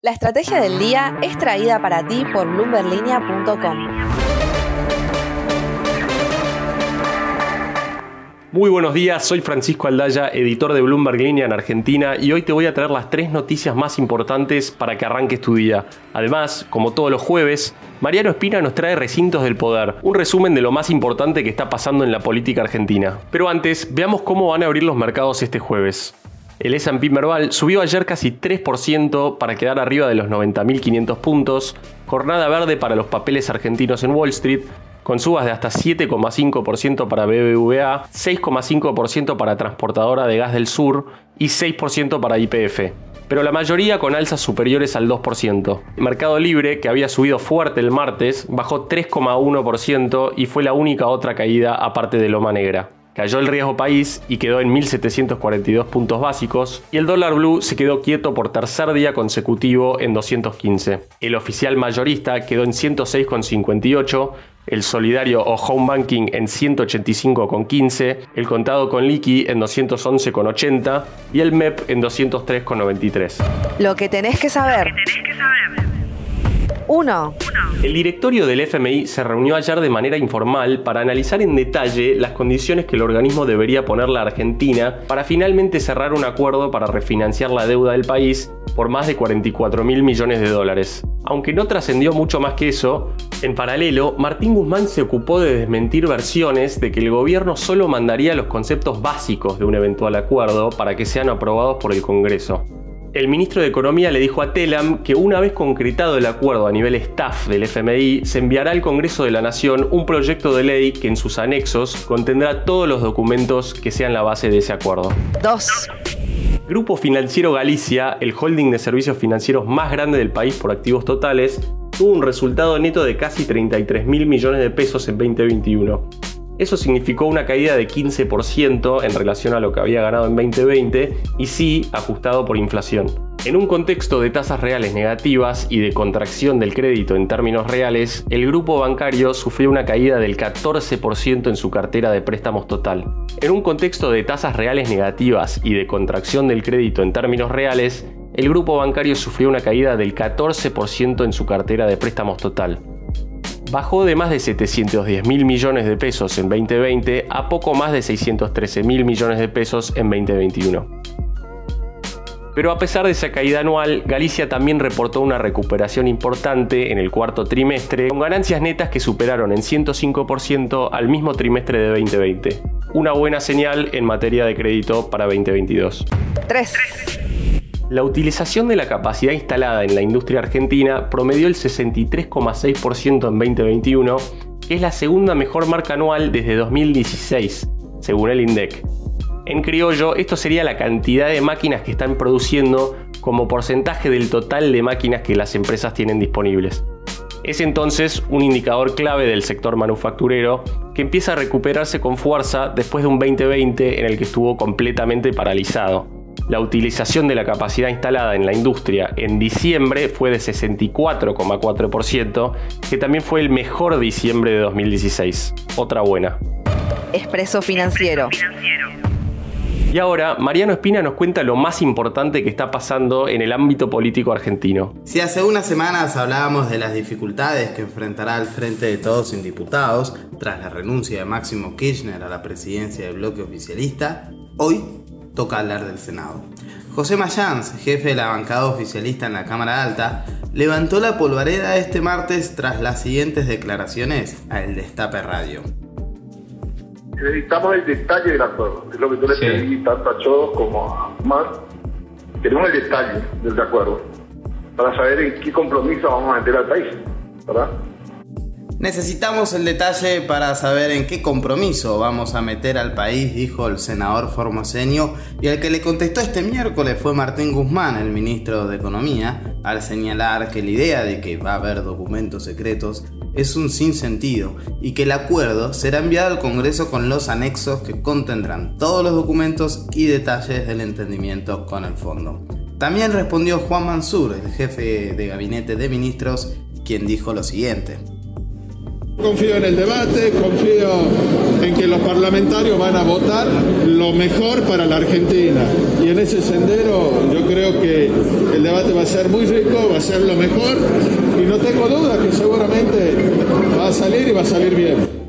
La estrategia del día es traída para ti por bloomberlinia.com. Muy buenos días, soy Francisco Aldaya, editor de Bloomberg en Argentina y hoy te voy a traer las tres noticias más importantes para que arranques tu día. Además, como todos los jueves, Mariano Espina nos trae Recintos del Poder, un resumen de lo más importante que está pasando en la política argentina. Pero antes, veamos cómo van a abrir los mercados este jueves. El S&P Merval subió ayer casi 3% para quedar arriba de los 90.500 puntos, jornada verde para los papeles argentinos en Wall Street, con subas de hasta 7,5% para BBVA, 6,5% para Transportadora de Gas del Sur y 6% para IPF. Pero la mayoría con alzas superiores al 2%. Mercado Libre, que había subido fuerte el martes, bajó 3,1% y fue la única otra caída aparte de Loma Negra. Cayó el riesgo país y quedó en 1.742 puntos básicos y el dólar blue se quedó quieto por tercer día consecutivo en 215. El oficial mayorista quedó en 106,58, el solidario o home banking en 185,15, el contado con liqui en 211,80 y el MEP en 203,93. Lo que tenés que saber. 1. El directorio del FMI se reunió ayer de manera informal para analizar en detalle las condiciones que el organismo debería poner la Argentina para finalmente cerrar un acuerdo para refinanciar la deuda del país por más de 44 mil millones de dólares. Aunque no trascendió mucho más que eso, en paralelo, Martín Guzmán se ocupó de desmentir versiones de que el gobierno solo mandaría los conceptos básicos de un eventual acuerdo para que sean aprobados por el Congreso. El ministro de Economía le dijo a Telam que una vez concretado el acuerdo a nivel staff del FMI, se enviará al Congreso de la Nación un proyecto de ley que en sus anexos contendrá todos los documentos que sean la base de ese acuerdo. 2. Grupo Financiero Galicia, el holding de servicios financieros más grande del país por activos totales, tuvo un resultado neto de casi 33 mil millones de pesos en 2021. Eso significó una caída de 15% en relación a lo que había ganado en 2020 y sí ajustado por inflación. En un contexto de tasas reales negativas y de contracción del crédito en términos reales, el grupo bancario sufrió una caída del 14% en su cartera de préstamos total. En un contexto de tasas reales negativas y de contracción del crédito en términos reales, el grupo bancario sufrió una caída del 14% en su cartera de préstamos total bajó de más de 710 mil millones de pesos en 2020 a poco más de 613 mil millones de pesos en 2021. Pero a pesar de esa caída anual, Galicia también reportó una recuperación importante en el cuarto trimestre, con ganancias netas que superaron en 105% al mismo trimestre de 2020. Una buena señal en materia de crédito para 2022. 3. La utilización de la capacidad instalada en la industria argentina promedió el 63,6% en 2021, que es la segunda mejor marca anual desde 2016, según el INDEC. En criollo, esto sería la cantidad de máquinas que están produciendo como porcentaje del total de máquinas que las empresas tienen disponibles. Es entonces un indicador clave del sector manufacturero que empieza a recuperarse con fuerza después de un 2020 en el que estuvo completamente paralizado. La utilización de la capacidad instalada en la industria en diciembre fue de 64,4%, que también fue el mejor diciembre de 2016. Otra buena. Expreso Financiero. Y ahora, Mariano Espina nos cuenta lo más importante que está pasando en el ámbito político argentino. Si hace unas semanas hablábamos de las dificultades que enfrentará el Frente de Todos sin Diputados tras la renuncia de Máximo Kirchner a la presidencia del bloque oficialista, hoy toca hablar del Senado. José Mayans, jefe de la bancada oficialista en la Cámara Alta, levantó la polvareda este martes tras las siguientes declaraciones a El Destape Radio. Necesitamos el detalle del acuerdo, es lo que yo le pedí tanto a Chodos como a Mar. Tenemos el detalle del acuerdo para saber en qué compromiso vamos a meter al país, ¿verdad? Necesitamos el detalle para saber en qué compromiso vamos a meter al país, dijo el senador formoseño, y al que le contestó este miércoles fue Martín Guzmán, el ministro de Economía, al señalar que la idea de que va a haber documentos secretos es un sinsentido y que el acuerdo será enviado al Congreso con los anexos que contendrán todos los documentos y detalles del entendimiento con el fondo. También respondió Juan Mansur, el jefe de gabinete de ministros, quien dijo lo siguiente. Confío en el debate, confío en que los parlamentarios van a votar lo mejor para la Argentina. Y en ese sendero yo creo que el debate va a ser muy rico, va a ser lo mejor y no tengo duda que seguramente va a salir y va a salir bien.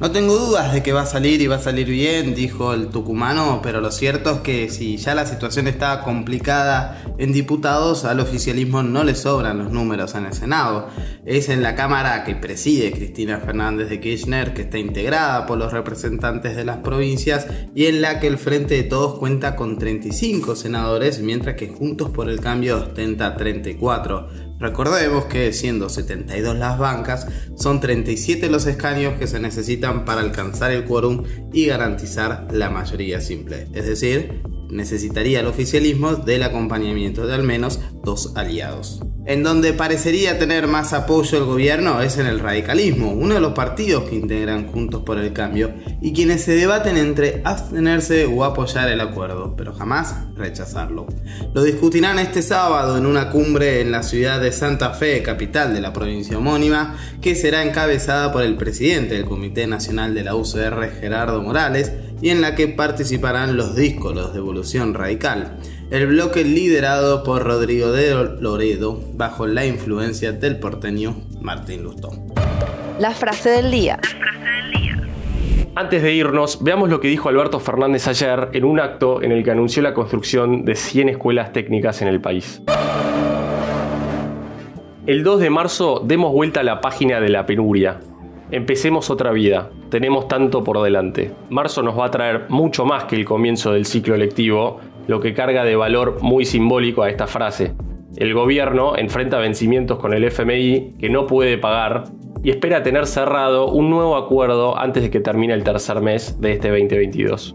No tengo dudas de que va a salir y va a salir bien, dijo el tucumano, pero lo cierto es que si ya la situación está complicada en diputados, al oficialismo no le sobran los números en el Senado. Es en la Cámara que preside Cristina Fernández de Kirchner, que está integrada por los representantes de las provincias y en la que el Frente de Todos cuenta con 35 senadores, mientras que Juntos por el Cambio ostenta 34. Recordemos que siendo 72 las bancas, son 37 los escaños que se necesitan para alcanzar el quórum y garantizar la mayoría simple. Es decir, necesitaría el oficialismo del acompañamiento de al menos dos aliados. En donde parecería tener más apoyo el gobierno es en el radicalismo, uno de los partidos que integran Juntos por el Cambio y quienes se debaten entre abstenerse o apoyar el acuerdo, pero jamás rechazarlo. Lo discutirán este sábado en una cumbre en la ciudad de Santa Fe, capital de la provincia homónima, que será encabezada por el presidente del Comité Nacional de la UCR, Gerardo Morales, y en la que participarán los díscolos de Evolución Radical, el bloque liderado por Rodrigo de Loredo bajo la influencia del porteño Martín Lustó. La frase del día. Antes de irnos, veamos lo que dijo Alberto Fernández ayer en un acto en el que anunció la construcción de 100 escuelas técnicas en el país. El 2 de marzo demos vuelta a la página de la penuria, Empecemos otra vida, tenemos tanto por delante. Marzo nos va a traer mucho más que el comienzo del ciclo lectivo, lo que carga de valor muy simbólico a esta frase. El gobierno enfrenta vencimientos con el FMI que no puede pagar y espera tener cerrado un nuevo acuerdo antes de que termine el tercer mes de este 2022.